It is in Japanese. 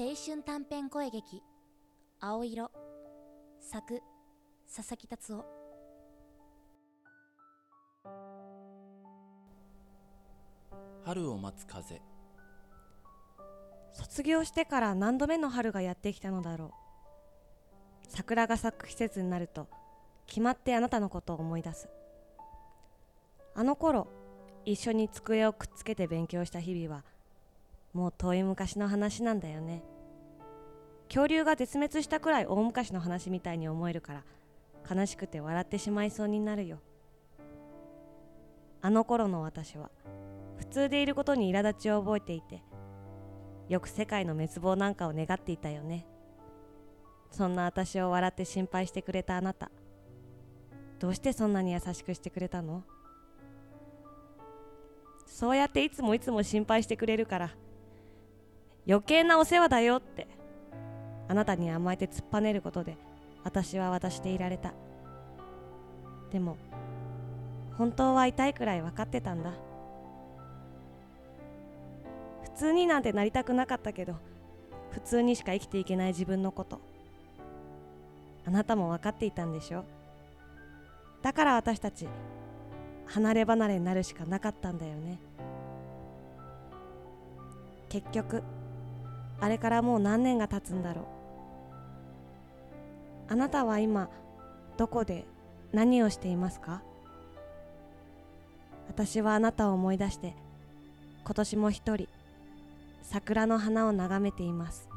青春短編声劇「青色」作佐々木達夫。春を待つ風。卒業してから何度目の春がやってきたのだろう。桜が咲く季節になると決まってあなたのことを思い出す。あの頃一緒に机をくっつけて勉強した日々はもう遠い昔の話なんだよね。恐竜が絶滅したくらい大昔の話みたいに思えるから悲しくて笑ってしまいそうになるよ。あの頃の私は普通でいることに苛立ちを覚えていてよく世界の滅亡なんかを願っていたよね。そんな私を笑って心配してくれたあなたどうしてそんなに優しくしてくれたの？そうやっていつもいつも心配してくれるから余計なお世話だよって。あなたに甘えて突っぱねることで私は私でいられた。でも本当は痛いくらい分かってたんだ。普通になんてなりたくなかったけど普通にしか生きていけない自分のこと。あなたも分かっていたんでしょ？だから私たち離れ離れになるしかなかったんだよね。結局あれからもう何年が経つんだろう。あなたは今どこで何をしていますか？私はあなたを思い出して今年も一人桜の花を眺めています。